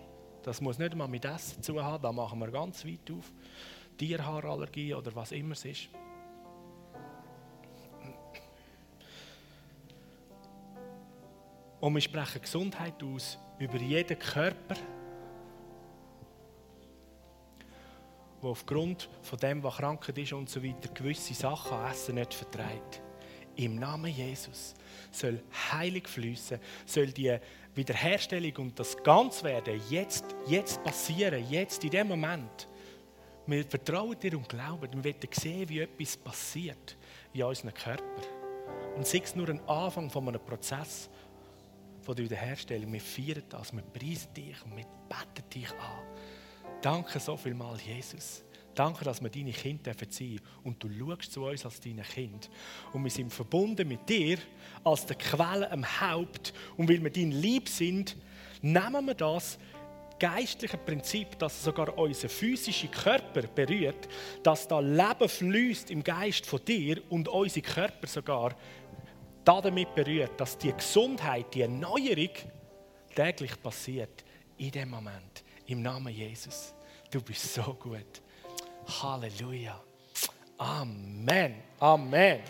das muss nicht einmal mit Essen zu haben, da machen wir ganz weit auf, Tierhaarallergie oder was immer es ist. Und wir sprechen Gesundheit aus über jeden Körper, der aufgrund von dem, was Krankheit ist und so weiter, gewisse Sachen an Essen nicht verträgt. Im Namen Jesus soll Heilig fließen, soll die Wiederherstellung und das Ganzwerden jetzt, jetzt passieren, jetzt in dem Moment. Wir vertrauen dir und glauben, wir wollen sehen, wie etwas passiert in unserem Körper. Und sei es nur ein Anfang von einem Prozess, von der Wiederherstellung. Wir feiern das, wir preisen dich und wir beten dich an. Danke so viel mal, Jesus. Danke, dass wir deine Kinder sein und du schaust zu uns als deine Kind. Und wir sind verbunden mit dir als der Quelle am Haupt. Und weil wir dein Lieb sind, nehmen wir das geistliche Prinzip, das sogar unseren physischen Körper berührt, dass da Leben fließt im Geist von dir und unsere Körper sogar damit berührt, dass die Gesundheit, die Erneuerung täglich passiert. In dem Moment. Im Namen Jesus. Du bist so gut. Halleluja. Amen. Amen.